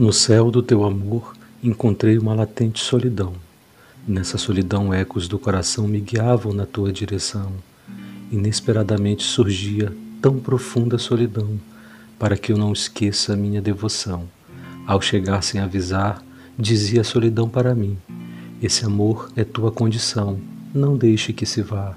No céu do teu amor encontrei uma latente solidão. Nessa solidão, ecos do coração me guiavam na tua direção. Inesperadamente surgia tão profunda solidão, para que eu não esqueça minha devoção. Ao chegar sem avisar, dizia a solidão para mim: Esse amor é tua condição, não deixe que se vá.